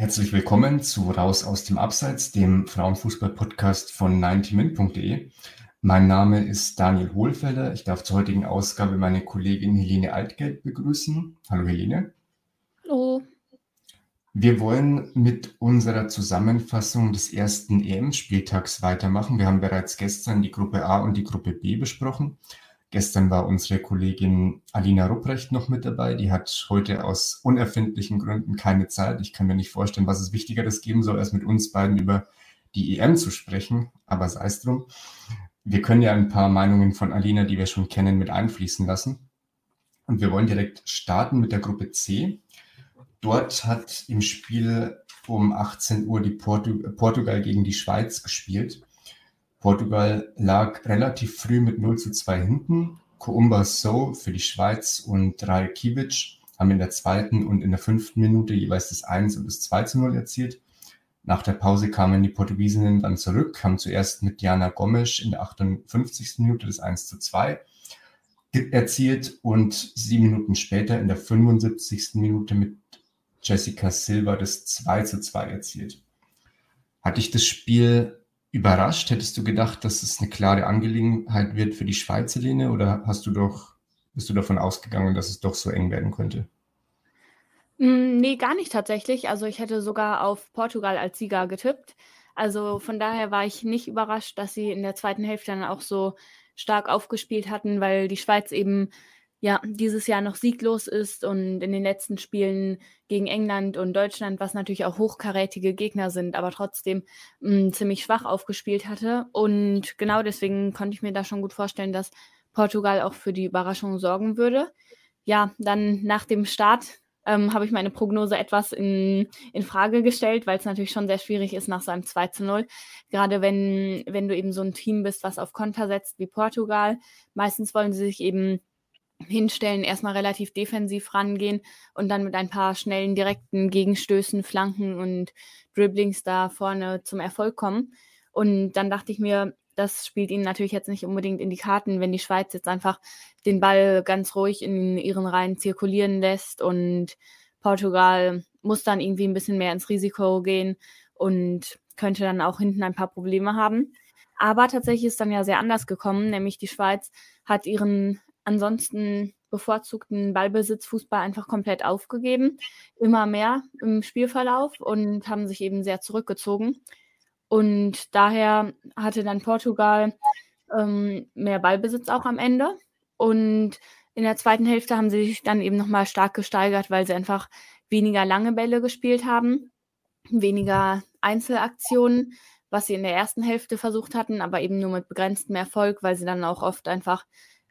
Herzlich willkommen zu Raus aus dem Abseits, dem Frauenfußball-Podcast von 90min.de. Mein Name ist Daniel Hohlfelder. Ich darf zur heutigen Ausgabe meine Kollegin Helene Altgeld begrüßen. Hallo Helene. Hallo. Wir wollen mit unserer Zusammenfassung des ersten EM-Spieltags weitermachen. Wir haben bereits gestern die Gruppe A und die Gruppe B besprochen. Gestern war unsere Kollegin Alina Rupprecht noch mit dabei. Die hat heute aus unerfindlichen Gründen keine Zeit. Ich kann mir nicht vorstellen, was es Wichtigeres geben soll, als mit uns beiden über die EM zu sprechen. Aber sei es drum. Wir können ja ein paar Meinungen von Alina, die wir schon kennen, mit einfließen lassen. Und wir wollen direkt starten mit der Gruppe C. Dort hat im Spiel um 18 Uhr die Portu Portugal gegen die Schweiz gespielt. Portugal lag relativ früh mit 0 zu 2 hinten. Coumba So für die Schweiz und Rail Kivic haben in der zweiten und in der fünften Minute jeweils das 1 und das 2 zu 0 erzielt. Nach der Pause kamen die Portugiesinnen dann zurück, haben zuerst mit Diana Gomes in der 58. Minute das 1 zu 2 erzielt und sieben Minuten später in der 75. Minute mit Jessica Silva das 2 zu 2 erzielt. Hat dich das Spiel überrascht? Hättest du gedacht, dass es eine klare Angelegenheit wird für die Schweizer Linie oder hast du doch, bist du davon ausgegangen, dass es doch so eng werden könnte? Hm, nee, gar nicht tatsächlich. Also ich hätte sogar auf Portugal als Sieger getippt. Also von daher war ich nicht überrascht, dass sie in der zweiten Hälfte dann auch so stark aufgespielt hatten, weil die Schweiz eben ja, dieses Jahr noch sieglos ist und in den letzten Spielen gegen England und Deutschland, was natürlich auch hochkarätige Gegner sind, aber trotzdem mh, hm, ziemlich schwach aufgespielt hatte. Und genau deswegen konnte ich mir da schon gut vorstellen, dass Portugal auch für die Überraschung sorgen würde. Ja, dann nach dem Start ähm, habe ich meine Prognose etwas in, in Frage gestellt, weil es natürlich schon sehr schwierig ist nach so einem 2 zu 0. Gerade wenn, wenn du eben so ein Team bist, was auf Konter setzt wie Portugal. Meistens wollen sie sich eben hinstellen, erstmal relativ defensiv rangehen und dann mit ein paar schnellen, direkten Gegenstößen, Flanken und Dribblings da vorne zum Erfolg kommen. Und dann dachte ich mir, das spielt ihnen natürlich jetzt nicht unbedingt in die Karten, wenn die Schweiz jetzt einfach den Ball ganz ruhig in ihren Reihen zirkulieren lässt und Portugal muss dann irgendwie ein bisschen mehr ins Risiko gehen und könnte dann auch hinten ein paar Probleme haben. Aber tatsächlich ist dann ja sehr anders gekommen, nämlich die Schweiz hat ihren ansonsten bevorzugten Ballbesitzfußball einfach komplett aufgegeben, immer mehr im Spielverlauf und haben sich eben sehr zurückgezogen. Und daher hatte dann Portugal ähm, mehr Ballbesitz auch am Ende. Und in der zweiten Hälfte haben sie sich dann eben nochmal stark gesteigert, weil sie einfach weniger lange Bälle gespielt haben, weniger Einzelaktionen, was sie in der ersten Hälfte versucht hatten, aber eben nur mit begrenztem Erfolg, weil sie dann auch oft einfach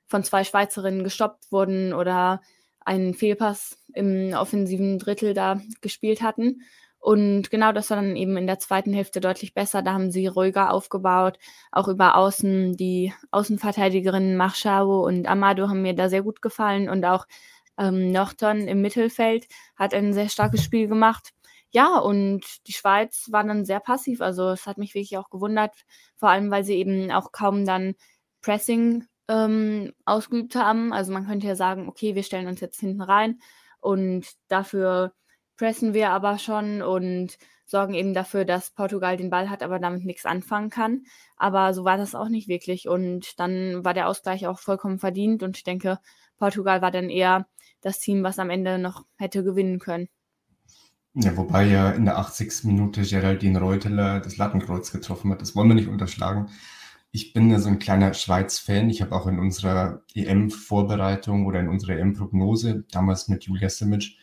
von zwei Schweizerinnen gestoppt wurden oder einen Fehlpass im offensiven Drittel da gespielt hatten. Und genau das war dann eben in der zweiten Hälfte deutlich besser. Da haben sie ruhiger aufgebaut, auch über Außen. Die Außenverteidigerinnen Machschau und Amado haben mir da sehr gut gefallen und auch ähm, Norton im Mittelfeld hat ein sehr starkes Spiel gemacht. Ja, und die Schweiz war dann sehr passiv. Also es hat mich wirklich auch gewundert, vor allem weil sie eben auch kaum dann Pressing ähm, ausgeübt haben. Also man könnte ja sagen, okay, wir stellen uns jetzt hinten rein und dafür pressen wir aber schon und sorgen eben dafür, dass Portugal den Ball hat, aber damit nichts anfangen kann. Aber so war das auch nicht wirklich. Und dann war der Ausgleich auch vollkommen verdient. Und ich denke, Portugal war dann eher das Team, was am Ende noch hätte gewinnen können. Ja, wobei ja in der 80. Minute Geraldine Reuteler das Lattenkreuz getroffen hat. Das wollen wir nicht unterschlagen. Ich bin so ein kleiner Schweiz-Fan. Ich habe auch in unserer EM-Vorbereitung oder in unserer EM-Prognose damals mit Julia Simic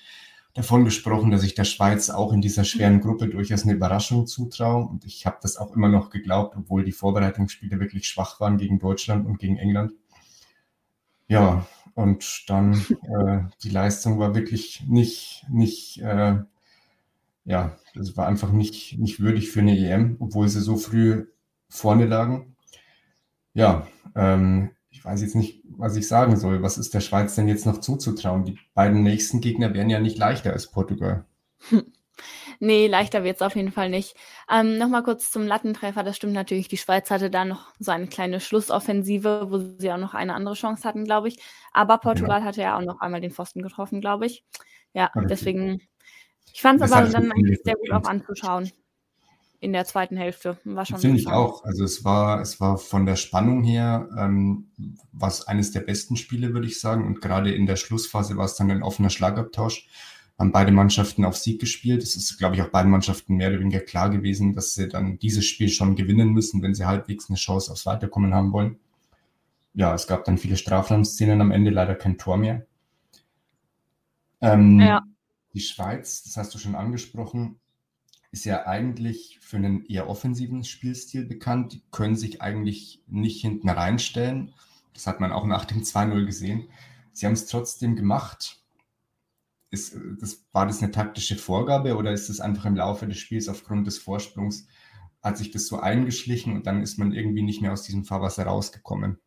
davon gesprochen, dass ich der Schweiz auch in dieser schweren Gruppe durchaus eine Überraschung zutraue. Und ich habe das auch immer noch geglaubt, obwohl die Vorbereitungsspiele wirklich schwach waren gegen Deutschland und gegen England. Ja, und dann äh, die Leistung war wirklich nicht, nicht, äh, ja, das war einfach nicht, nicht würdig für eine EM, obwohl sie so früh vorne lagen. Ja, ähm, ich weiß jetzt nicht, was ich sagen soll. Was ist der Schweiz denn jetzt noch zuzutrauen? Die beiden nächsten Gegner wären ja nicht leichter als Portugal. Hm. Nee, leichter wird es auf jeden Fall nicht. Ähm, Nochmal kurz zum Lattentreffer. Das stimmt natürlich. Die Schweiz hatte da noch so eine kleine Schlussoffensive, wo sie auch noch eine andere Chance hatten, glaube ich. Aber Portugal ja. hatte ja auch noch einmal den Pfosten getroffen, glaube ich. Ja, okay. deswegen. Ich fand es aber dann eigentlich sehr gut auch anzuschauen in der zweiten Hälfte. War schon Finde ich auch. Also es war, es war von der Spannung her ähm, was eines der besten Spiele, würde ich sagen. Und gerade in der Schlussphase war es dann ein offener Schlagabtausch. Haben beide Mannschaften auf Sieg gespielt. Es ist, glaube ich, auch beiden Mannschaften mehr oder weniger klar gewesen, dass sie dann dieses Spiel schon gewinnen müssen, wenn sie halbwegs eine Chance aufs Weiterkommen haben wollen. Ja, es gab dann viele Strafraumszenen am Ende, leider kein Tor mehr. Ähm, ja. Die Schweiz, das hast du schon angesprochen, ist ja eigentlich für einen eher offensiven Spielstil bekannt. Die können sich eigentlich nicht hinten reinstellen. Das hat man auch nach dem 2-0 gesehen. Sie haben es trotzdem gemacht. Ist, das, war das eine taktische Vorgabe oder ist es einfach im Laufe des Spiels aufgrund des Vorsprungs, hat sich das so eingeschlichen und dann ist man irgendwie nicht mehr aus diesem Fahrwasser rausgekommen?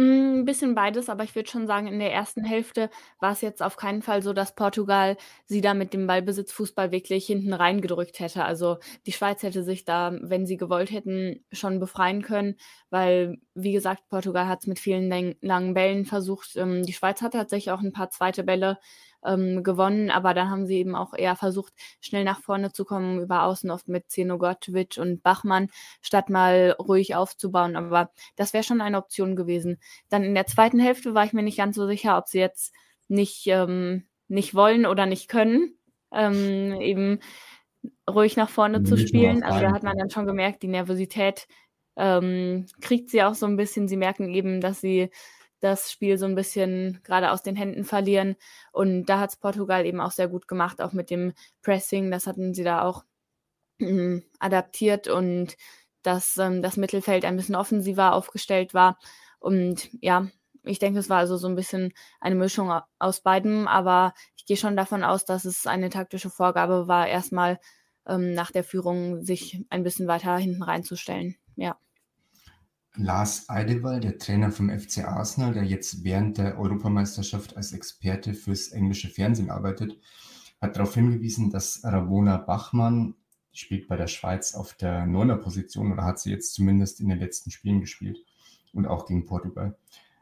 Ein bisschen beides, aber ich würde schon sagen, in der ersten Hälfte war es jetzt auf keinen Fall so, dass Portugal sie da mit dem Ballbesitzfußball wirklich hinten reingedrückt hätte. Also die Schweiz hätte sich da, wenn sie gewollt hätten, schon befreien können, weil, wie gesagt, Portugal hat es mit vielen langen Bällen versucht. Ähm, die Schweiz hat tatsächlich auch ein paar zweite Bälle ähm, gewonnen, aber dann haben sie eben auch eher versucht, schnell nach vorne zu kommen, über Außen oft mit Zenogotwitsch und Bachmann, statt mal ruhig aufzubauen. Aber das wäre schon eine Option gewesen. Dann in der zweiten Hälfte war ich mir nicht ganz so sicher, ob sie jetzt nicht, ähm, nicht wollen oder nicht können, ähm, eben ruhig nach vorne zu spielen. Also da hat man dann schon gemerkt, die Nervosität ähm, kriegt sie auch so ein bisschen. Sie merken eben, dass sie das Spiel so ein bisschen gerade aus den Händen verlieren. Und da hat es Portugal eben auch sehr gut gemacht, auch mit dem Pressing. Das hatten sie da auch äh, adaptiert und dass ähm, das Mittelfeld ein bisschen offensiver aufgestellt war. Und ja, ich denke, es war also so ein bisschen eine Mischung aus beidem, aber ich gehe schon davon aus, dass es eine taktische Vorgabe war, erstmal ähm, nach der Führung sich ein bisschen weiter hinten reinzustellen. Ja. Lars Eidewall, der Trainer vom FC Arsenal, der jetzt während der Europameisterschaft als Experte fürs englische Fernsehen arbeitet, hat darauf hingewiesen, dass Ravona Bachmann, spielt bei der Schweiz auf der neuner Position oder hat sie jetzt zumindest in den letzten Spielen gespielt und auch gegen Portugal,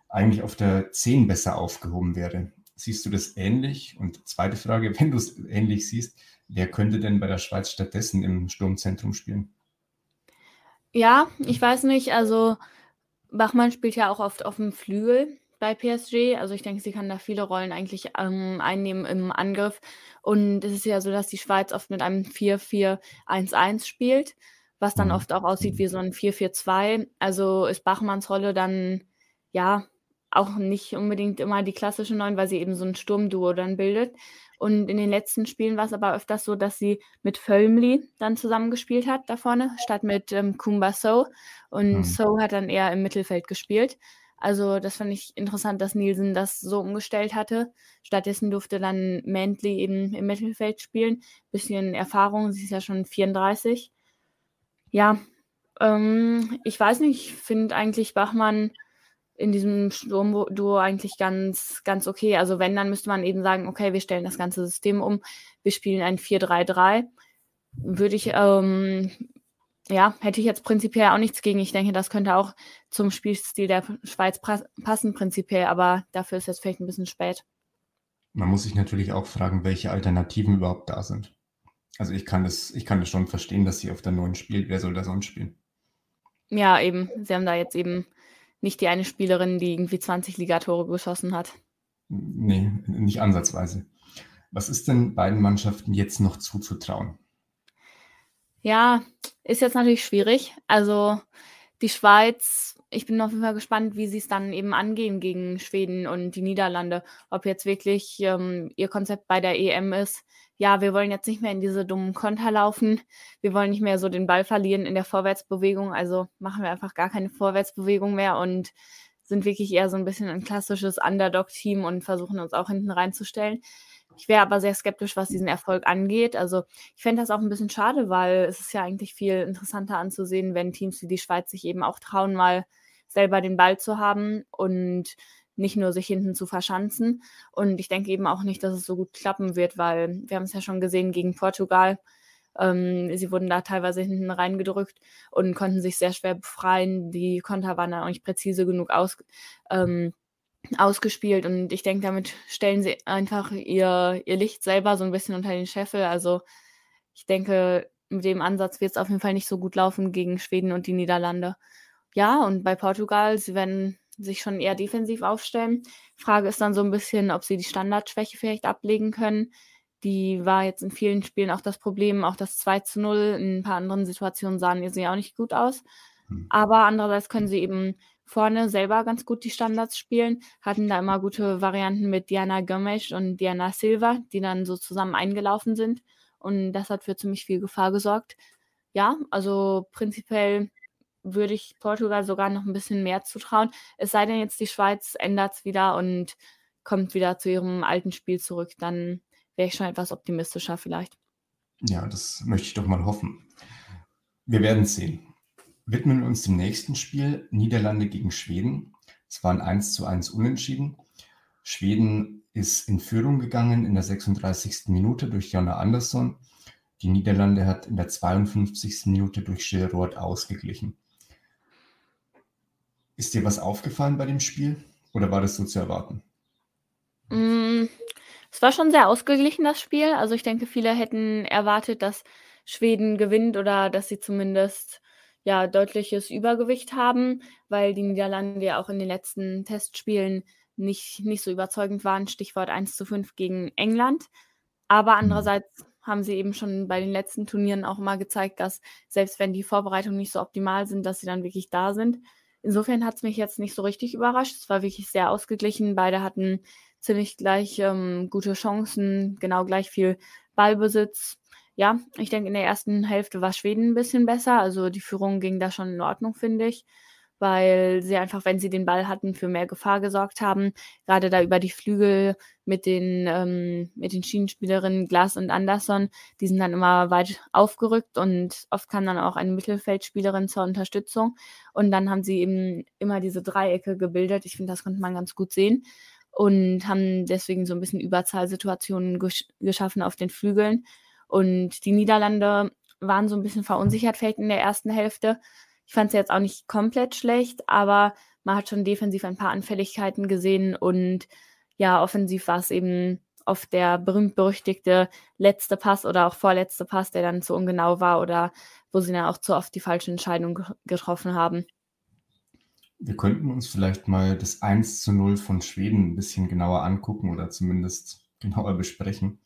eigentlich auf der 10 besser aufgehoben wäre. Siehst du das ähnlich? Und zweite Frage, wenn du es ähnlich siehst, wer könnte denn bei der Schweiz stattdessen im Sturmzentrum spielen? Ja, ich weiß nicht, also Bachmann spielt ja auch oft auf dem Flügel bei PSG. Also ich denke, sie kann da viele Rollen eigentlich ähm, einnehmen im Angriff. Und es ist ja so, dass die Schweiz oft mit einem 4-4-1-1 spielt, was dann mhm. oft auch aussieht wie so ein 4-4-2. Also ist Bachmanns Rolle dann ja auch nicht unbedingt immer die klassische Neun, weil sie eben so ein Sturmduo dann bildet. Und in den letzten Spielen war es aber öfters so, dass sie mit Fölmli dann zusammengespielt hat da vorne, statt mit ähm, Kumba So. Und mhm. So hat dann eher im Mittelfeld gespielt. Also das fand ich interessant, dass Nielsen das so umgestellt hatte. Stattdessen durfte dann Mantley eben im Mittelfeld spielen. Bisschen Erfahrung, sie ist ja schon 34. Ja, ähm, ich weiß nicht, ich finde eigentlich Bachmann in diesem Sturmduo eigentlich ganz, ganz okay. Also wenn, dann müsste man eben sagen, okay, wir stellen das ganze System um, wir spielen ein 4-3-3. Würde ich, ähm, ja, hätte ich jetzt prinzipiell auch nichts gegen. Ich denke, das könnte auch zum Spielstil der Schweiz passen, prinzipiell, aber dafür ist jetzt vielleicht ein bisschen spät. Man muss sich natürlich auch fragen, welche Alternativen überhaupt da sind. Also ich kann das, ich kann das schon verstehen, dass sie auf der neuen spielt. Wer soll da sonst spielen? Ja, eben. Sie haben da jetzt eben nicht die eine Spielerin, die irgendwie 20 Ligatore geschossen hat. Nee, nicht ansatzweise. Was ist denn beiden Mannschaften jetzt noch zuzutrauen? Ja, ist jetzt natürlich schwierig. Also die Schweiz, ich bin auf jeden Fall gespannt, wie sie es dann eben angehen gegen Schweden und die Niederlande. Ob jetzt wirklich ähm, ihr Konzept bei der EM ist, ja, wir wollen jetzt nicht mehr in diese dummen Konter laufen. Wir wollen nicht mehr so den Ball verlieren in der Vorwärtsbewegung. Also machen wir einfach gar keine Vorwärtsbewegung mehr und sind wirklich eher so ein bisschen ein klassisches Underdog-Team und versuchen uns auch hinten reinzustellen. Ich wäre aber sehr skeptisch, was diesen Erfolg angeht. Also ich fände das auch ein bisschen schade, weil es ist ja eigentlich viel interessanter anzusehen, wenn Teams wie die Schweiz sich eben auch trauen, mal selber den Ball zu haben und nicht nur sich hinten zu verschanzen. Und ich denke eben auch nicht, dass es so gut klappen wird, weil wir haben es ja schon gesehen gegen Portugal. Ähm, sie wurden da teilweise hinten reingedrückt und konnten sich sehr schwer befreien. Die Konter waren dann auch nicht präzise genug aus, ähm, ausgespielt und ich denke, damit stellen sie einfach ihr, ihr Licht selber so ein bisschen unter den Scheffel. Also ich denke, mit dem Ansatz wird es auf jeden Fall nicht so gut laufen gegen Schweden und die Niederlande. Ja, und bei Portugal, sie werden sich schon eher defensiv aufstellen. Frage ist dann so ein bisschen, ob sie die Standardschwäche vielleicht ablegen können. Die war jetzt in vielen Spielen auch das Problem, auch das 2 zu 0. In ein paar anderen Situationen sahen sie auch nicht gut aus. Hm. Aber andererseits können sie eben vorne selber ganz gut die Standards spielen, hatten da immer gute Varianten mit Diana Gomes und Diana Silva, die dann so zusammen eingelaufen sind. Und das hat für ziemlich viel Gefahr gesorgt. Ja, also prinzipiell würde ich Portugal sogar noch ein bisschen mehr zutrauen. Es sei denn jetzt, die Schweiz ändert es wieder und kommt wieder zu ihrem alten Spiel zurück. Dann wäre ich schon etwas optimistischer vielleicht. Ja, das möchte ich doch mal hoffen. Wir werden sehen widmen wir uns dem nächsten Spiel, Niederlande gegen Schweden. Es war ein 1 zu 1 Unentschieden. Schweden ist in Führung gegangen in der 36. Minute durch Jonna Andersson. Die Niederlande hat in der 52. Minute durch Schillroth ausgeglichen. Ist dir was aufgefallen bei dem Spiel oder war das so zu erwarten? Mm, es war schon sehr ausgeglichen, das Spiel. Also ich denke, viele hätten erwartet, dass Schweden gewinnt oder dass sie zumindest ja deutliches Übergewicht haben, weil die Niederlande ja auch in den letzten Testspielen nicht, nicht so überzeugend waren. Stichwort 1 zu 5 gegen England. Aber mhm. andererseits haben sie eben schon bei den letzten Turnieren auch mal gezeigt, dass selbst wenn die Vorbereitungen nicht so optimal sind, dass sie dann wirklich da sind. Insofern hat es mich jetzt nicht so richtig überrascht. Es war wirklich sehr ausgeglichen. Beide hatten ziemlich gleich ähm, gute Chancen, genau gleich viel Ballbesitz ja, ich denke, in der ersten Hälfte war Schweden ein bisschen besser. Also die Führung ging da schon in Ordnung, finde ich, weil sie einfach, wenn sie den Ball hatten, für mehr Gefahr gesorgt haben. Gerade da über die Flügel mit den, ähm, mit den Schienenspielerinnen Glas und Anderson, die sind dann immer weit aufgerückt und oft kam dann auch eine Mittelfeldspielerin zur Unterstützung. Und dann haben sie eben immer diese Dreiecke gebildet. Ich finde, das konnte man ganz gut sehen und haben deswegen so ein bisschen Überzahlsituationen gesch geschaffen auf den Flügeln. Und die Niederlande waren so ein bisschen verunsichert vielleicht in der ersten Hälfte. Ich fand es jetzt auch nicht komplett schlecht, aber man hat schon defensiv ein paar Anfälligkeiten gesehen und ja, offensiv war es eben oft der berühmt-berüchtigte letzte Pass oder auch vorletzte Pass, der dann zu ungenau war oder wo sie dann auch zu oft die falsche Entscheidung getroffen haben. Wir könnten uns vielleicht mal das 1 zu 0 von Schweden ein bisschen genauer angucken oder zumindest genauer besprechen.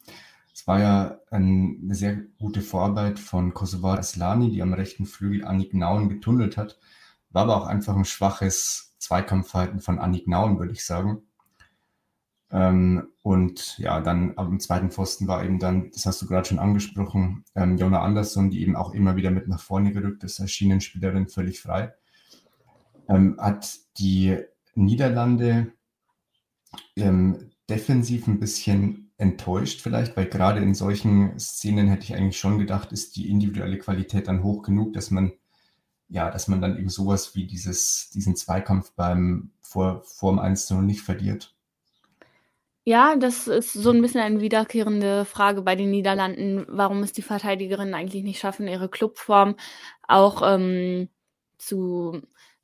Es war ja eine sehr gute Vorarbeit von Kosovar Aslani, die am rechten Flügel Annik Nauen getunnelt hat. War aber auch einfach ein schwaches Zweikampfverhalten von Annik Nauen, würde ich sagen. Ähm, und ja, dann am zweiten Pfosten war eben dann, das hast du gerade schon angesprochen, ähm, Jona Andersson, die eben auch immer wieder mit nach vorne gerückt ist, als Schienenspielerin völlig frei. Ähm, hat die Niederlande ähm, defensiv ein bisschen enttäuscht vielleicht, weil gerade in solchen Szenen hätte ich eigentlich schon gedacht, ist die individuelle Qualität dann hoch genug, dass man ja, dass man dann eben sowas wie dieses, diesen Zweikampf beim vor, vor dem 1 nicht verliert. Ja, das ist so ein bisschen eine wiederkehrende Frage bei den Niederlanden, warum es die Verteidigerinnen eigentlich nicht schaffen, ihre Clubform auch ähm, zu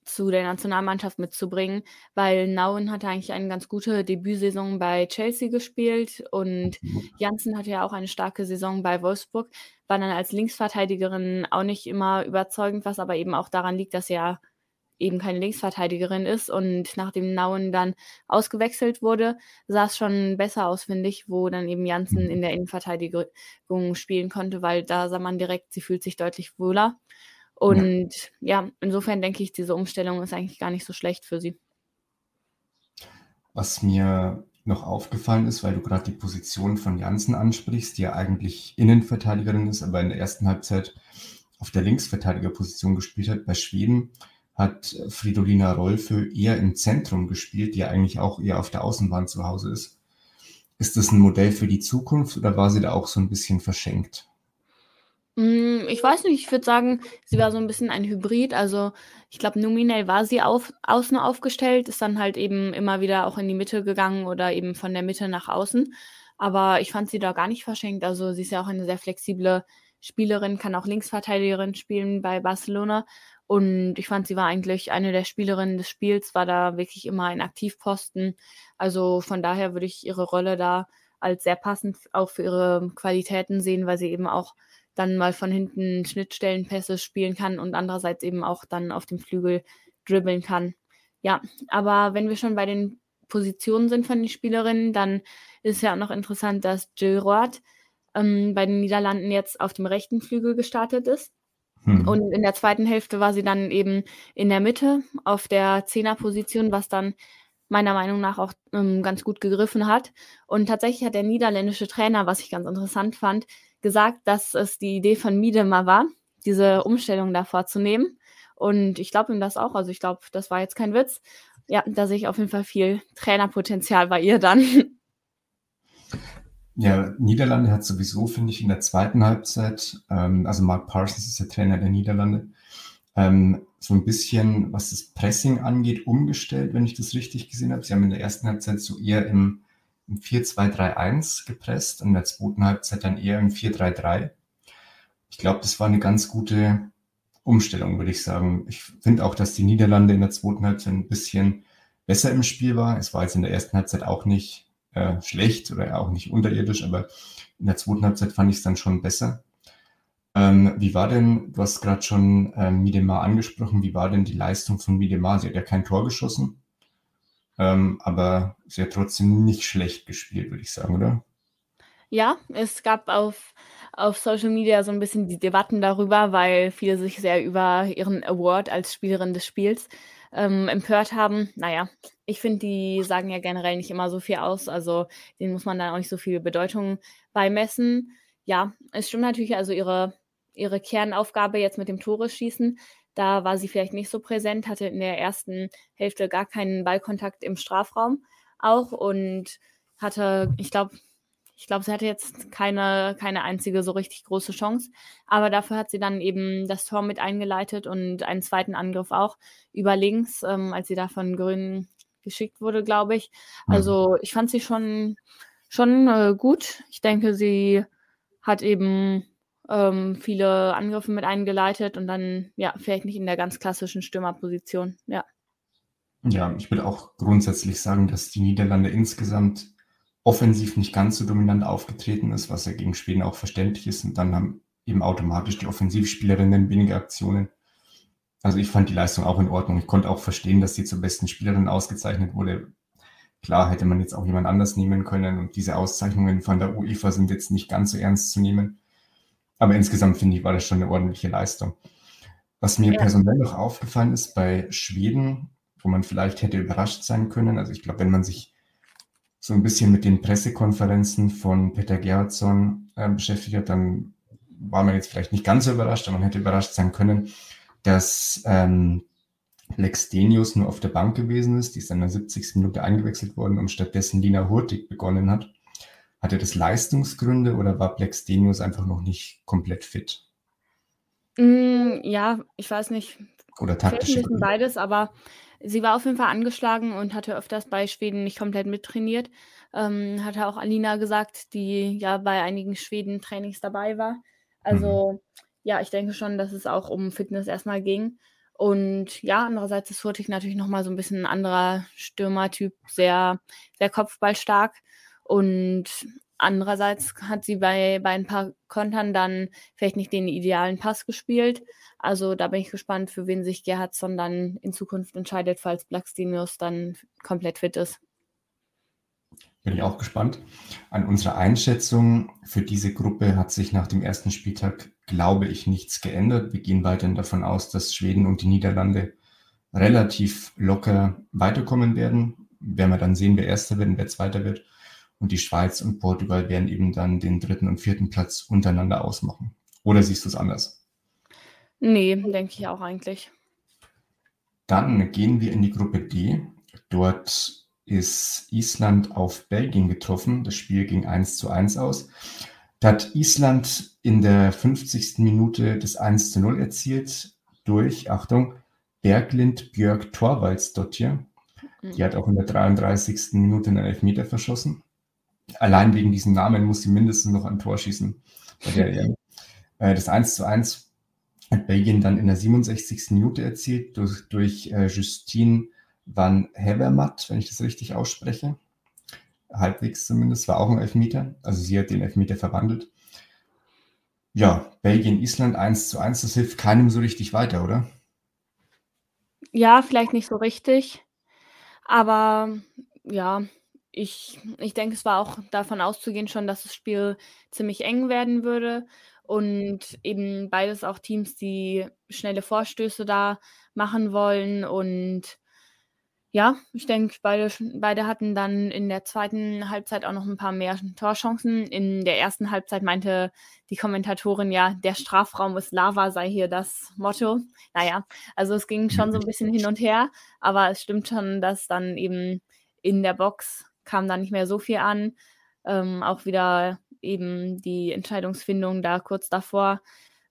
zu der Nationalmannschaft mitzubringen, weil Nauen hatte eigentlich eine ganz gute Debütsaison bei Chelsea gespielt und mhm. Janssen hatte ja auch eine starke Saison bei Wolfsburg, war dann als Linksverteidigerin auch nicht immer überzeugend, was aber eben auch daran liegt, dass sie ja eben keine Linksverteidigerin ist und nachdem Nauen dann ausgewechselt wurde, sah es schon besser aus, finde ich, wo dann eben Janssen mhm. in der Innenverteidigung spielen konnte, weil da sah man direkt, sie fühlt sich deutlich wohler. Und ja. ja, insofern denke ich, diese Umstellung ist eigentlich gar nicht so schlecht für sie. Was mir noch aufgefallen ist, weil du gerade die Position von Janssen ansprichst, die ja eigentlich Innenverteidigerin ist, aber in der ersten Halbzeit auf der Linksverteidigerposition gespielt hat. Bei Schweden hat Fridolina Rolfö eher im Zentrum gespielt, die ja eigentlich auch eher auf der Außenbahn zu Hause ist. Ist das ein Modell für die Zukunft oder war sie da auch so ein bisschen verschenkt? Hm, ich weiß nicht, ich würde sagen, sie war so ein bisschen ein Hybrid. Also, ich glaube, nominell war sie auf außen aufgestellt, ist dann halt eben immer wieder auch in die Mitte gegangen oder eben von der Mitte nach außen. Aber ich fand sie da gar nicht verschenkt. Also, sie ist ja auch eine sehr flexible Spielerin, kann auch Linksverteidigerin spielen bei Barcelona. Und ich fand, sie war eigentlich eine der Spielerinnen des Spiels, war da wirklich immer ein Aktivposten. Also von daher würde ich ihre Rolle da als sehr passend auch für ihre Qualitäten sehen, weil sie eben auch dann mal von hinten Schnittstellenpässe spielen kann und andererseits eben auch dann auf dem Flügel dribbeln kann. Ja, aber wenn wir schon bei den Positionen sind von den Spielerinnen, dann ist ja auch noch interessant, dass Jill Roth ähm, bei den Niederlanden jetzt auf dem rechten Flügel gestartet ist. Hm. Und in der zweiten Hälfte war sie dann eben in der Mitte auf der Zehnerposition, was dann meiner Meinung nach auch ähm, ganz gut gegriffen hat. Und tatsächlich hat der niederländische Trainer, was ich ganz interessant fand, gesagt, dass es die Idee von Miedema war, diese Umstellung da vorzunehmen. Und ich glaube ihm das auch. Also ich glaube, das war jetzt kein Witz. Ja, da sehe ich auf jeden Fall viel Trainerpotenzial bei ihr dann. Ja, Niederlande hat sowieso, finde ich, in der zweiten Halbzeit, ähm, also Mark Parsons ist der Trainer der Niederlande, ähm, so ein bisschen, was das Pressing angeht, umgestellt, wenn ich das richtig gesehen habe. Sie haben in der ersten Halbzeit so eher im im 4-2-3-1 gepresst und in der zweiten Halbzeit dann eher im 4-3-3. Ich glaube, das war eine ganz gute Umstellung, würde ich sagen. Ich finde auch, dass die Niederlande in der zweiten Halbzeit ein bisschen besser im Spiel war. Es war jetzt in der ersten Halbzeit auch nicht äh, schlecht oder auch nicht unterirdisch, aber in der zweiten Halbzeit fand ich es dann schon besser. Ähm, wie war denn, du hast gerade schon ähm, Midemar angesprochen, wie war denn die Leistung von Midemar? Sie hat ja kein Tor geschossen, ähm, aber sie hat trotzdem nicht schlecht gespielt, würde ich sagen, oder? Ja, es gab auf, auf Social Media so ein bisschen die Debatten darüber, weil viele sich sehr über ihren Award als Spielerin des Spiels ähm, empört haben. Naja, ich finde, die sagen ja generell nicht immer so viel aus, also denen muss man dann auch nicht so viel Bedeutung beimessen. Ja, es stimmt natürlich, also ihre, ihre Kernaufgabe jetzt mit dem Tore schießen da war sie vielleicht nicht so präsent, hatte in der ersten Hälfte gar keinen Ballkontakt im Strafraum auch und hatte, ich glaube, ich glaube, sie hatte jetzt keine, keine einzige so richtig große Chance. Aber dafür hat sie dann eben das Tor mit eingeleitet und einen zweiten Angriff auch über links, ähm, als sie da von Grün geschickt wurde, glaube ich. Mhm. Also ich fand sie schon, schon äh, gut. Ich denke, sie hat eben ähm, viele Angriffe mit eingeleitet und dann, ja, vielleicht nicht in der ganz klassischen Stürmerposition, ja. Ja, ich würde auch grundsätzlich sagen, dass die Niederlande insgesamt offensiv nicht ganz so dominant aufgetreten ist, was ja gegen Schweden auch verständlich ist. Und dann haben eben automatisch die Offensivspielerinnen weniger Aktionen. Also ich fand die Leistung auch in Ordnung. Ich konnte auch verstehen, dass sie zur besten Spielerin ausgezeichnet wurde. Klar hätte man jetzt auch jemand anders nehmen können und diese Auszeichnungen von der UEFA sind jetzt nicht ganz so ernst zu nehmen. Aber insgesamt finde ich, war das schon eine ordentliche Leistung. Was mir ja. personell noch aufgefallen ist bei Schweden, wo man vielleicht hätte überrascht sein können, also ich glaube, wenn man sich so ein bisschen mit den Pressekonferenzen von Peter Gerhardsson äh, beschäftigt hat, dann war man jetzt vielleicht nicht ganz so überrascht, aber man hätte überrascht sein können, dass ähm, Lex Denius nur auf der Bank gewesen ist, die ist in der 70. Minute eingewechselt worden und stattdessen Lina Hurtig begonnen hat. Hatte das Leistungsgründe oder war Black Stenius einfach noch nicht komplett fit? Mm, ja, ich weiß nicht. Oder taktische Gründe? beides, aber sie war auf jeden Fall angeschlagen und hatte öfters bei Schweden nicht komplett mittrainiert. Ähm, hatte auch Alina gesagt, die ja bei einigen Schweden-Trainings dabei war. Also mhm. ja, ich denke schon, dass es auch um Fitness erstmal ging. Und ja, andererseits ist Hurtig natürlich nochmal so ein bisschen ein anderer Stürmertyp, sehr, sehr kopfballstark. Und andererseits hat sie bei, bei ein paar Kontern dann vielleicht nicht den idealen Pass gespielt. Also da bin ich gespannt, für wen sich Gerhardsson dann in Zukunft entscheidet, falls Blackstenius dann komplett fit ist. Bin ich auch gespannt. An unserer Einschätzung für diese Gruppe hat sich nach dem ersten Spieltag, glaube ich, nichts geändert. Wir gehen weiterhin davon aus, dass Schweden und die Niederlande relativ locker weiterkommen werden. Werden wir dann sehen, wer Erster wird und wer Zweiter wird und die Schweiz und Portugal werden eben dann den dritten und vierten Platz untereinander ausmachen. Oder siehst du es anders? Nee, denke ich auch eigentlich. Dann gehen wir in die Gruppe D. Dort ist Island auf Belgien getroffen. Das Spiel ging 1 zu 1 aus. Da hat Island in der 50. Minute das 1 zu 0 erzielt durch, Achtung, Berglind Björk Torvaldsdottir. Die hat auch in der 33. Minute einen Elfmeter verschossen. Allein wegen diesem Namen muss sie mindestens noch ein Tor schießen. Der. Äh, das 1 zu 1 hat Belgien dann in der 67. Minute erzielt durch, durch äh, Justine Van Hevermatt, wenn ich das richtig ausspreche. Halbwegs zumindest, war auch ein Elfmeter. Also sie hat den Elfmeter verwandelt. Ja, Belgien, Island 1 zu 1, das hilft keinem so richtig weiter, oder? Ja, vielleicht nicht so richtig. Aber ja, ich, ich denke, es war auch davon auszugehen schon, dass das Spiel ziemlich eng werden würde. Und eben beides auch Teams, die schnelle Vorstöße da machen wollen. Und ja, ich denke, beide, beide hatten dann in der zweiten Halbzeit auch noch ein paar mehr Torchancen. In der ersten Halbzeit meinte die Kommentatorin ja, der Strafraum ist Lava, sei hier das Motto. Naja, also es ging schon so ein bisschen hin und her, aber es stimmt schon, dass dann eben in der Box kam da nicht mehr so viel an. Ähm, auch wieder eben die Entscheidungsfindung da kurz davor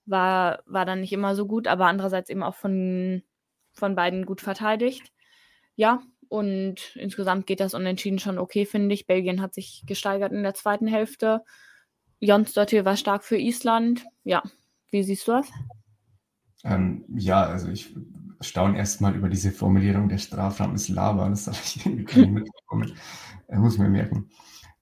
war, war dann nicht immer so gut, aber andererseits eben auch von, von beiden gut verteidigt. Ja, und insgesamt geht das Unentschieden schon okay, finde ich. Belgien hat sich gesteigert in der zweiten Hälfte. Jonsdottir war stark für Island. Ja, wie siehst du das? Ähm, ja, also ich staune erstmal über diese Formulierung, der Strafraum ist Lava. Das habe ich irgendwie mitbekommen. Äh, muss mir merken.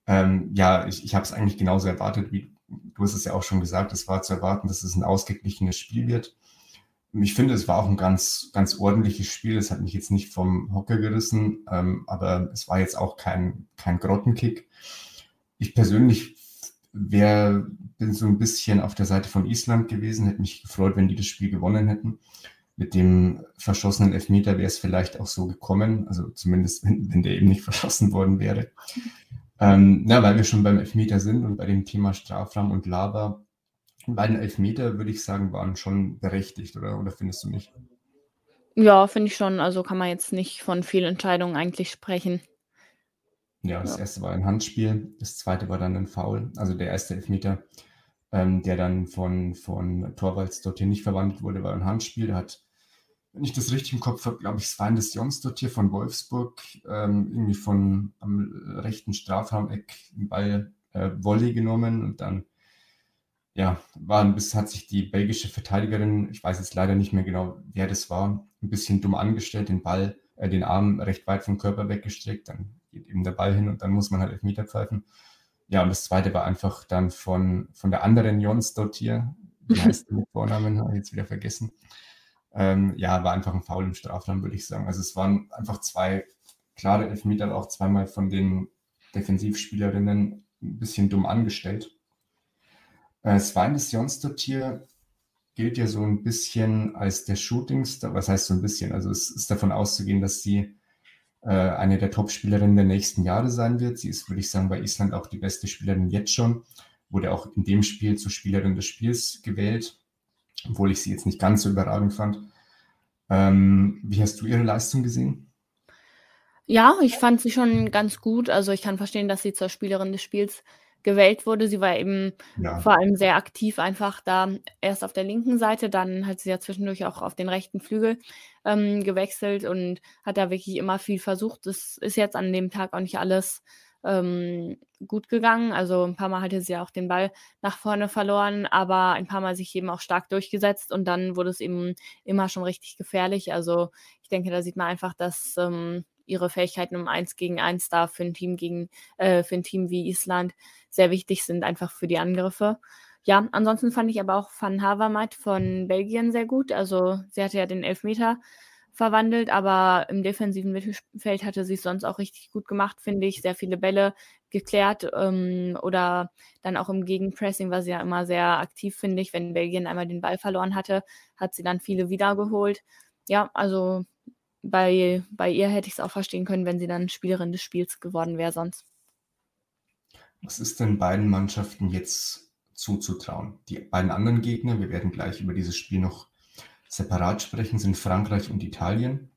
Ähm, ja, ich, ich habe es eigentlich genauso erwartet, wie du hast es ja auch schon gesagt. Es war zu erwarten, dass es ein ausgeglichenes Spiel wird ich finde, es war auch ein ganz, ganz ordentliches Spiel. Es hat mich jetzt nicht vom Hocker gerissen, ähm, aber es war jetzt auch kein, kein Grottenkick. Ich persönlich wär, bin so ein bisschen auf der Seite von Island gewesen, hätte mich gefreut, wenn die das Spiel gewonnen hätten. Mit dem verschossenen Elfmeter wäre es vielleicht auch so gekommen, also zumindest wenn, wenn der eben nicht verschossen worden wäre. Ähm, na, weil wir schon beim Elfmeter sind und bei dem Thema Strafraum und Lava beiden Elfmeter, würde ich sagen, waren schon berechtigt, oder? Oder findest du nicht? Ja, finde ich schon. Also kann man jetzt nicht von Fehlentscheidungen eigentlich sprechen. Ja, das ja. erste war ein Handspiel, das zweite war dann ein Foul. Also der erste Elfmeter, ähm, der dann von, von Torvalds dorthin nicht verwandelt wurde, war ein Handspiel. Der hat, wenn ich das richtig im Kopf habe, glaube ich, Svein des Jons dort hier von Wolfsburg ähm, irgendwie von am rechten Strafraumeck einen Ball äh, Volley genommen und dann ja, war ein bisschen, hat sich die belgische Verteidigerin, ich weiß jetzt leider nicht mehr genau, wer das war, ein bisschen dumm angestellt, den Ball, äh, den Arm recht weit vom Körper weggestreckt, dann geht eben der Ball hin und dann muss man halt Elfmeter pfeifen. Ja, und das zweite war einfach dann von, von der anderen Jons dort hier, die heißt mit Vornamen, habe ich jetzt wieder vergessen. Ähm, ja, war einfach ein Foul im Strafraum, würde ich sagen. Also es waren einfach zwei klare Elfmeter, auch zweimal von den Defensivspielerinnen ein bisschen dumm angestellt. Äh, Sveines Jonsdottir gilt ja so ein bisschen als der Shootingstar. Was heißt so ein bisschen? Also es ist davon auszugehen, dass sie äh, eine der Top-Spielerinnen der nächsten Jahre sein wird. Sie ist, würde ich sagen, bei Island auch die beste Spielerin jetzt schon. Wurde auch in dem Spiel zur Spielerin des Spiels gewählt, obwohl ich sie jetzt nicht ganz so überragend fand. Ähm, wie hast du ihre Leistung gesehen? Ja, ich fand sie schon ganz gut. Also ich kann verstehen, dass sie zur Spielerin des Spiels gewählt wurde. Sie war eben ja. vor allem sehr aktiv einfach da erst auf der linken Seite, dann hat sie ja zwischendurch auch auf den rechten Flügel ähm, gewechselt und hat da wirklich immer viel versucht. Es ist jetzt an dem Tag auch nicht alles ähm, gut gegangen. Also ein paar Mal hatte sie auch den Ball nach vorne verloren, aber ein paar Mal sich eben auch stark durchgesetzt und dann wurde es eben immer schon richtig gefährlich. Also ich denke, da sieht man einfach, dass ähm, ihre Fähigkeiten um eins gegen eins da für ein Team gegen äh, für ein Team wie Island sehr wichtig sind, einfach für die Angriffe. Ja, ansonsten fand ich aber auch Van Havermaet von Belgien sehr gut. Also sie hatte ja den Elfmeter verwandelt, aber im defensiven Mittelfeld hatte sie es sonst auch richtig gut gemacht, finde ich. Sehr viele Bälle geklärt ähm, oder dann auch im Gegenpressing war sie ja immer sehr aktiv, finde ich. Wenn Belgien einmal den Ball verloren hatte, hat sie dann viele wiedergeholt. Ja, also bei, bei ihr hätte ich es auch verstehen können, wenn sie dann Spielerin des Spiels geworden wäre sonst. Was ist denn beiden Mannschaften jetzt zuzutrauen? Die beiden anderen Gegner, wir werden gleich über dieses Spiel noch separat sprechen, sind Frankreich und Italien.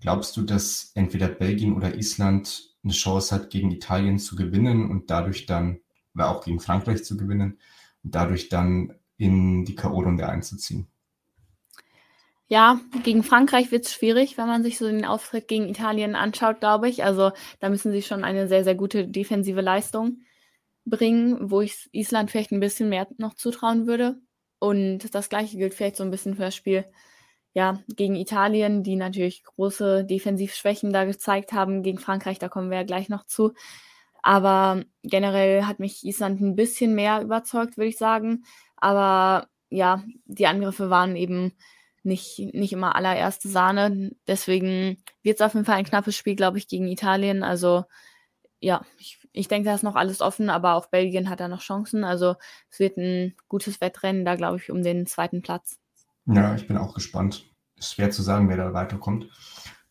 Glaubst du, dass entweder Belgien oder Island eine Chance hat, gegen Italien zu gewinnen und dadurch dann, oder auch gegen Frankreich zu gewinnen und dadurch dann in die K.O.-Runde einzuziehen? Ja, gegen Frankreich wird es schwierig, wenn man sich so den Auftritt gegen Italien anschaut, glaube ich. Also da müssen sie schon eine sehr, sehr gute defensive Leistung bringen, wo ich Island vielleicht ein bisschen mehr noch zutrauen würde. Und das gleiche gilt vielleicht so ein bisschen für das Spiel ja, gegen Italien, die natürlich große Defensivschwächen da gezeigt haben. Gegen Frankreich, da kommen wir ja gleich noch zu. Aber generell hat mich Island ein bisschen mehr überzeugt, würde ich sagen. Aber ja, die Angriffe waren eben nicht, nicht immer allererste Sahne. Deswegen wird es auf jeden Fall ein knappes Spiel, glaube ich, gegen Italien. Also ja, ich, ich denke, da ist noch alles offen, aber auch Belgien hat da noch Chancen. Also es wird ein gutes Wettrennen, da glaube ich, um den zweiten Platz. Ja, ich bin auch gespannt. Ist schwer zu sagen, wer da weiterkommt.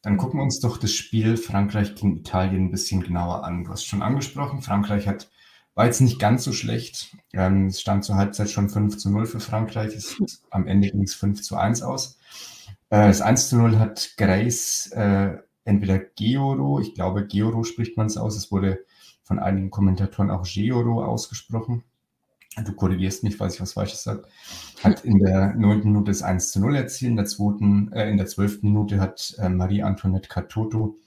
Dann gucken wir uns doch das Spiel Frankreich gegen Italien ein bisschen genauer an. Du hast schon angesprochen, Frankreich hat war jetzt nicht ganz so schlecht. Ähm, es stand zur Halbzeit schon 5 zu 0 für Frankreich. Es, am Ende ging es 5 zu 1 aus. Äh, das 1 zu 0 hat Grace äh, entweder Georo, ich glaube Georo spricht man es aus. Es wurde von einigen Kommentatoren auch Georo ausgesprochen. Du korrigierst mich, falls ich was Falsches sage. Hat in der neunten Minute das 1 zu 0 erzielt. In der zweiten, äh, in der zwölften Minute hat äh, Marie-Antoinette Catoto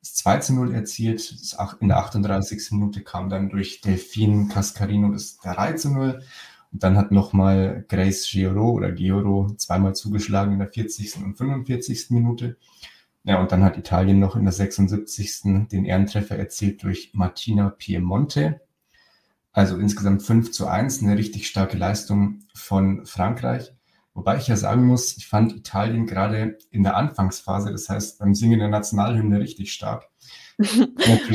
das 2 zu 0 erzielt. in der 38. Minute kam dann durch Delfin Cascarino das 3 zu 0. Und dann hat nochmal Grace Gioro oder Gioro zweimal zugeschlagen in der 40. und 45. Minute. Ja, und dann hat Italien noch in der 76. den Ehrentreffer erzielt durch Martina Piemonte. Also insgesamt 5 zu 1, eine richtig starke Leistung von Frankreich. Wobei ich ja sagen muss, ich fand Italien gerade in der Anfangsphase, das heißt beim Singen der Nationalhymne richtig stark.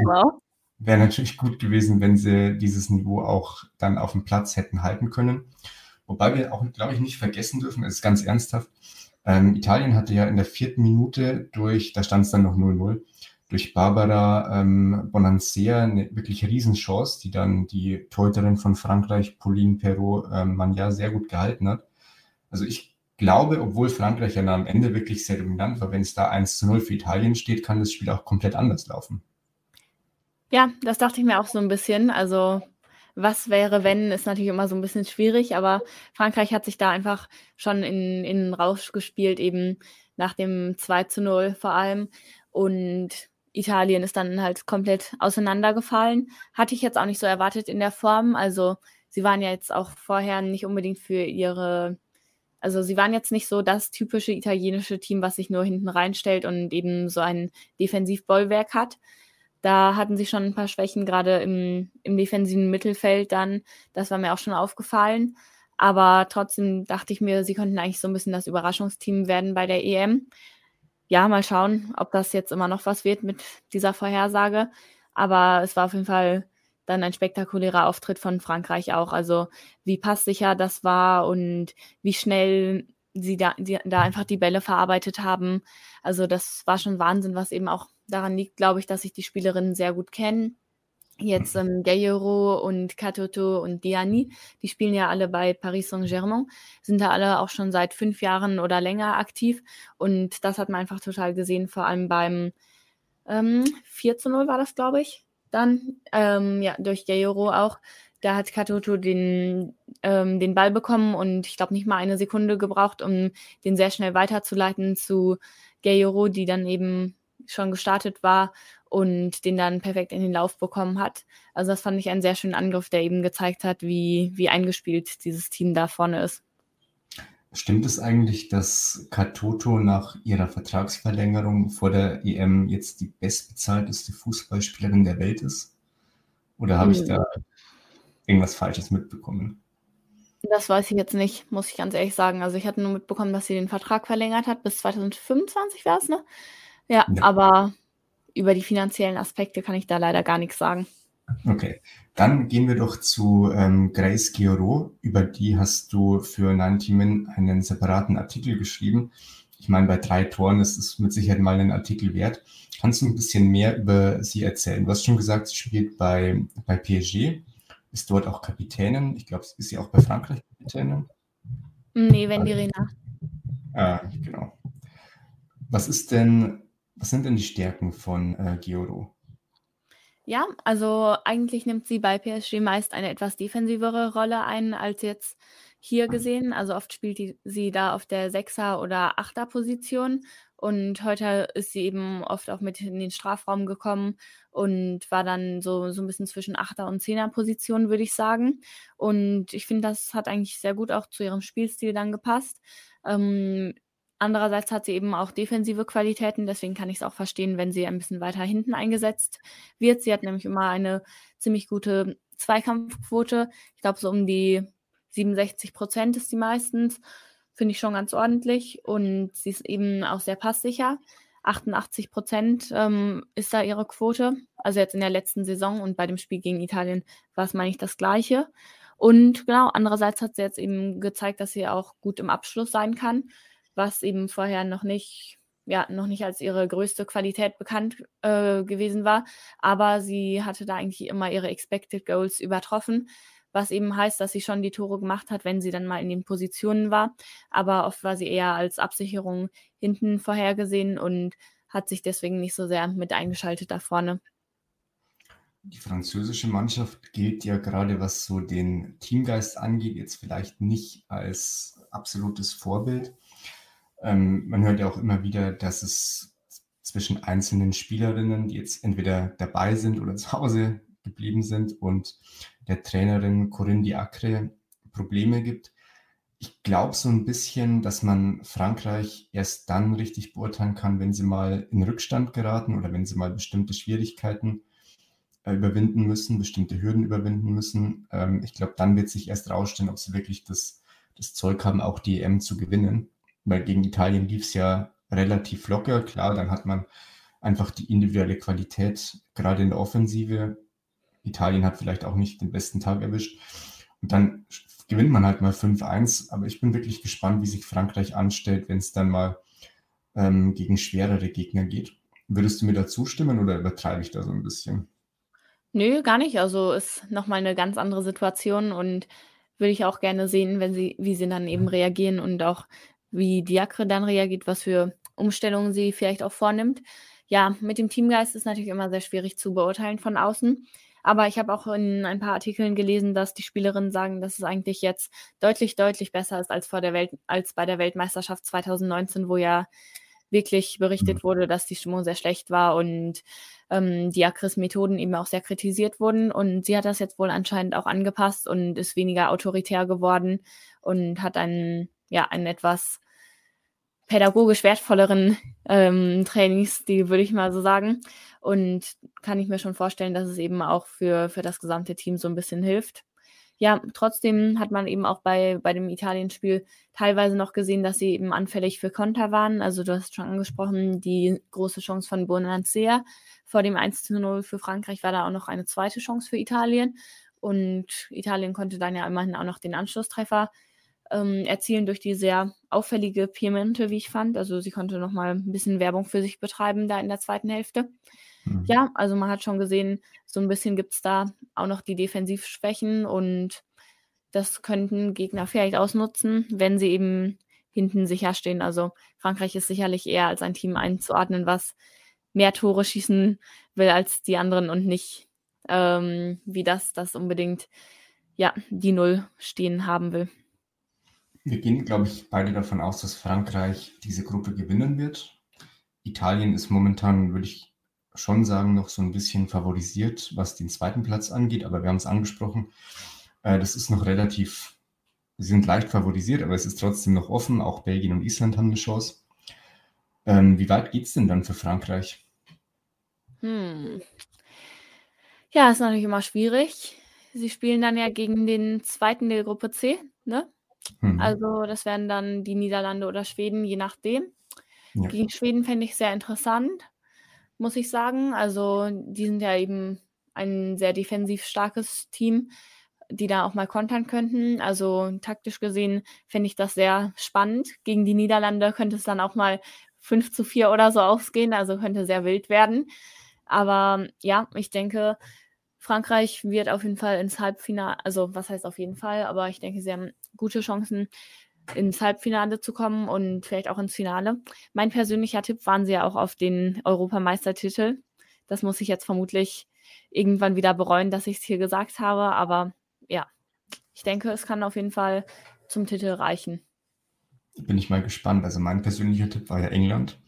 Wow. Wäre natürlich gut gewesen, wenn sie dieses Niveau auch dann auf dem Platz hätten halten können. Wobei wir auch, glaube ich, nicht vergessen dürfen, es ist ganz ernsthaft, ähm, Italien hatte ja in der vierten Minute durch, da stand es dann noch 0-0, durch Barbara ähm, Bonansea eine wirklich Riesenchance, die dann die Torhüterin von Frankreich, Pauline Perrault, ähm, ja sehr gut gehalten hat. Also ich glaube, obwohl Frankreich ja am Ende wirklich sehr dominant war, wenn es da 1 zu 0 für Italien steht, kann das Spiel auch komplett anders laufen. Ja, das dachte ich mir auch so ein bisschen. Also was wäre, wenn, ist natürlich immer so ein bisschen schwierig, aber Frankreich hat sich da einfach schon in, in den Rausch gespielt, eben nach dem 2 zu 0 vor allem. Und Italien ist dann halt komplett auseinandergefallen. Hatte ich jetzt auch nicht so erwartet in der Form. Also sie waren ja jetzt auch vorher nicht unbedingt für ihre also sie waren jetzt nicht so das typische italienische Team, was sich nur hinten reinstellt und eben so ein Defensivbollwerk hat. Da hatten sie schon ein paar Schwächen, gerade im, im defensiven Mittelfeld dann. Das war mir auch schon aufgefallen. Aber trotzdem dachte ich mir, sie könnten eigentlich so ein bisschen das Überraschungsteam werden bei der EM. Ja, mal schauen, ob das jetzt immer noch was wird mit dieser Vorhersage. Aber es war auf jeden Fall dann ein spektakulärer Auftritt von Frankreich auch. Also wie passsicher das war und wie schnell sie da, die, da einfach die Bälle verarbeitet haben. Also das war schon Wahnsinn, was eben auch daran liegt, glaube ich, dass sich die Spielerinnen sehr gut kennen. Jetzt ähm, Gayero und Katoto und Diani, die spielen ja alle bei Paris Saint-Germain, sind da alle auch schon seit fünf Jahren oder länger aktiv. Und das hat man einfach total gesehen, vor allem beim ähm, 4 zu 0 war das, glaube ich dann, ähm, ja, durch Yayoro auch. Da hat Katoto den, ähm, den Ball bekommen und ich glaube nicht mal eine Sekunde gebraucht, um den sehr schnell weiterzuleiten zu Gayoro, die dann eben schon gestartet war und den dann perfekt in den Lauf bekommen hat. Also das fand ich einen sehr schönen Angriff, der eben gezeigt hat, wie, wie eingespielt dieses Team da vorne ist. Stimmt es eigentlich, dass Katoto nach ihrer Vertragsverlängerung vor der EM jetzt die bestbezahlteste Fußballspielerin der Welt ist? Oder habe ich hm. da irgendwas Falsches mitbekommen? Das weiß ich jetzt nicht, muss ich ganz ehrlich sagen. Also ich hatte nur mitbekommen, dass sie den Vertrag verlängert hat. Bis 2025 wäre es, ne? Ja, ja, aber über die finanziellen Aspekte kann ich da leider gar nichts sagen. Okay, dann gehen wir doch zu ähm, Grace Gioro. Über die hast du für 90 Min einen separaten Artikel geschrieben. Ich meine, bei drei Toren ist es mit Sicherheit mal einen Artikel wert. Kannst du ein bisschen mehr über sie erzählen? Du hast schon gesagt, sie spielt bei, bei PSG, ist dort auch Kapitänin. Ich glaube, ist sie auch bei Frankreich Kapitänin? Nee, wenn die Rena. Ah, genau. Was ist denn Was sind denn die Stärken von äh, Gioro? Ja, also eigentlich nimmt sie bei PSG meist eine etwas defensivere Rolle ein als jetzt hier gesehen. Also oft spielt die, sie da auf der Sechser- oder Achter-Position und heute ist sie eben oft auch mit in den Strafraum gekommen und war dann so, so ein bisschen zwischen Achter- und Zehner-Position, würde ich sagen. Und ich finde, das hat eigentlich sehr gut auch zu ihrem Spielstil dann gepasst. Ähm, andererseits hat sie eben auch defensive Qualitäten, deswegen kann ich es auch verstehen, wenn sie ein bisschen weiter hinten eingesetzt wird. Sie hat nämlich immer eine ziemlich gute Zweikampfquote. Ich glaube, so um die 67 Prozent ist sie meistens. Finde ich schon ganz ordentlich. Und sie ist eben auch sehr passsicher. 88 Prozent ähm, ist da ihre Quote. Also jetzt in der letzten Saison und bei dem Spiel gegen Italien war es, meine ich, das Gleiche. Und genau, andererseits hat sie jetzt eben gezeigt, dass sie auch gut im Abschluss sein kann, was eben vorher noch nicht, ja, noch nicht als ihre größte Qualität bekannt äh, gewesen war. Aber sie hatte da eigentlich immer ihre Expected Goals übertroffen was eben heißt, dass sie schon die Tore gemacht hat, wenn sie dann mal in den Positionen war. Aber oft war sie eher als Absicherung hinten vorhergesehen und hat sich deswegen nicht so sehr mit eingeschaltet da vorne. Die französische Mannschaft gilt ja gerade, was so den Teamgeist angeht, jetzt vielleicht nicht als absolutes Vorbild. Ähm, man hört ja auch immer wieder, dass es zwischen einzelnen Spielerinnen, die jetzt entweder dabei sind oder zu Hause geblieben sind und der Trainerin Corinne Diacre Probleme gibt. Ich glaube so ein bisschen, dass man Frankreich erst dann richtig beurteilen kann, wenn sie mal in Rückstand geraten oder wenn sie mal bestimmte Schwierigkeiten äh, überwinden müssen, bestimmte Hürden überwinden müssen. Ähm, ich glaube, dann wird sich erst rausstellen, ob sie wirklich das, das Zeug haben, auch die EM zu gewinnen. Weil gegen Italien lief es ja relativ locker. Klar, dann hat man einfach die individuelle Qualität, gerade in der Offensive, Italien hat vielleicht auch nicht den besten Tag erwischt. Und dann gewinnt man halt mal 5-1. Aber ich bin wirklich gespannt, wie sich Frankreich anstellt, wenn es dann mal ähm, gegen schwerere Gegner geht. Würdest du mir da zustimmen oder übertreibe ich da so ein bisschen? Nö, gar nicht. Also ist nochmal eine ganz andere Situation und würde ich auch gerne sehen, wenn sie, wie sie dann eben reagieren und auch wie Diakre dann reagiert, was für Umstellungen sie vielleicht auch vornimmt. Ja, mit dem Teamgeist ist natürlich immer sehr schwierig zu beurteilen von außen. Aber ich habe auch in ein paar Artikeln gelesen, dass die Spielerinnen sagen, dass es eigentlich jetzt deutlich, deutlich besser ist als vor der Welt, als bei der Weltmeisterschaft 2019, wo ja wirklich berichtet mhm. wurde, dass die Stimmung sehr schlecht war und ähm, die Akris-Methoden eben auch sehr kritisiert wurden. Und sie hat das jetzt wohl anscheinend auch angepasst und ist weniger autoritär geworden und hat einen, ja, einen etwas pädagogisch wertvolleren ähm, Trainingsstil, würde ich mal so sagen. Und kann ich mir schon vorstellen, dass es eben auch für, für das gesamte Team so ein bisschen hilft. Ja, trotzdem hat man eben auch bei, bei dem Italien-Spiel teilweise noch gesehen, dass sie eben anfällig für Konter waren. Also du hast schon angesprochen, die große Chance von Bonansea vor dem 1 zu 0 für Frankreich war da auch noch eine zweite Chance für Italien. Und Italien konnte dann ja immerhin auch noch den Anschlusstreffer ähm, erzielen durch die sehr auffällige Piemonte, wie ich fand. Also sie konnte noch mal ein bisschen Werbung für sich betreiben da in der zweiten Hälfte. Mhm. Ja, also man hat schon gesehen, so ein bisschen gibt es da auch noch die Defensivschwächen und das könnten Gegner vielleicht ausnutzen, wenn sie eben hinten sicher stehen. Also Frankreich ist sicherlich eher als ein Team einzuordnen, was mehr Tore schießen will als die anderen und nicht ähm, wie das, das unbedingt ja die Null stehen haben will. Wir gehen, glaube ich, beide davon aus, dass Frankreich diese Gruppe gewinnen wird. Italien ist momentan, würde ich schon sagen, noch so ein bisschen favorisiert, was den zweiten Platz angeht, aber wir haben es angesprochen. Äh, das ist noch relativ, sie sind leicht favorisiert, aber es ist trotzdem noch offen. Auch Belgien und Island haben eine Chance. Ähm, wie weit geht es denn dann für Frankreich? Hm. Ja, ist natürlich immer schwierig. Sie spielen dann ja gegen den zweiten der Gruppe C, ne? Mhm. Also das wären dann die Niederlande oder Schweden, je nachdem. Ja. Gegen Schweden fände ich sehr interessant, muss ich sagen. Also die sind ja eben ein sehr defensiv starkes Team, die da auch mal kontern könnten. Also taktisch gesehen fände ich das sehr spannend. Gegen die Niederlande könnte es dann auch mal 5 zu 4 oder so ausgehen, also könnte sehr wild werden. Aber ja, ich denke, Frankreich wird auf jeden Fall ins Halbfinale, also was heißt auf jeden Fall, aber ich denke, sie haben gute Chancen, ins Halbfinale zu kommen und vielleicht auch ins Finale. Mein persönlicher Tipp waren sie ja auch auf den Europameistertitel. Das muss ich jetzt vermutlich irgendwann wieder bereuen, dass ich es hier gesagt habe. Aber ja, ich denke, es kann auf jeden Fall zum Titel reichen. Bin ich mal gespannt. Also mein persönlicher Tipp war ja England.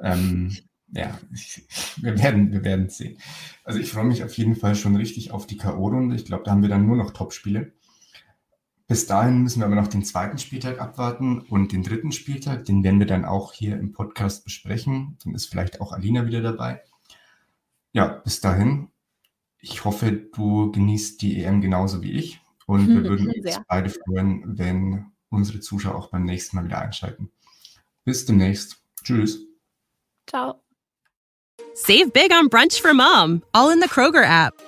Ähm, ja, wir werden, wir werden sehen. Also ich freue mich auf jeden Fall schon richtig auf die K.O.-Runde. Ich glaube, da haben wir dann nur noch Top-Spiele. Bis dahin müssen wir aber noch den zweiten Spieltag abwarten und den dritten Spieltag, den werden wir dann auch hier im Podcast besprechen. Dann ist vielleicht auch Alina wieder dabei. Ja, bis dahin. Ich hoffe, du genießt die EM genauso wie ich und wir würden uns beide freuen, wenn unsere Zuschauer auch beim nächsten Mal wieder einschalten. Bis demnächst. Tschüss. Ciao. Save big on brunch for mom, all in the Kroger app.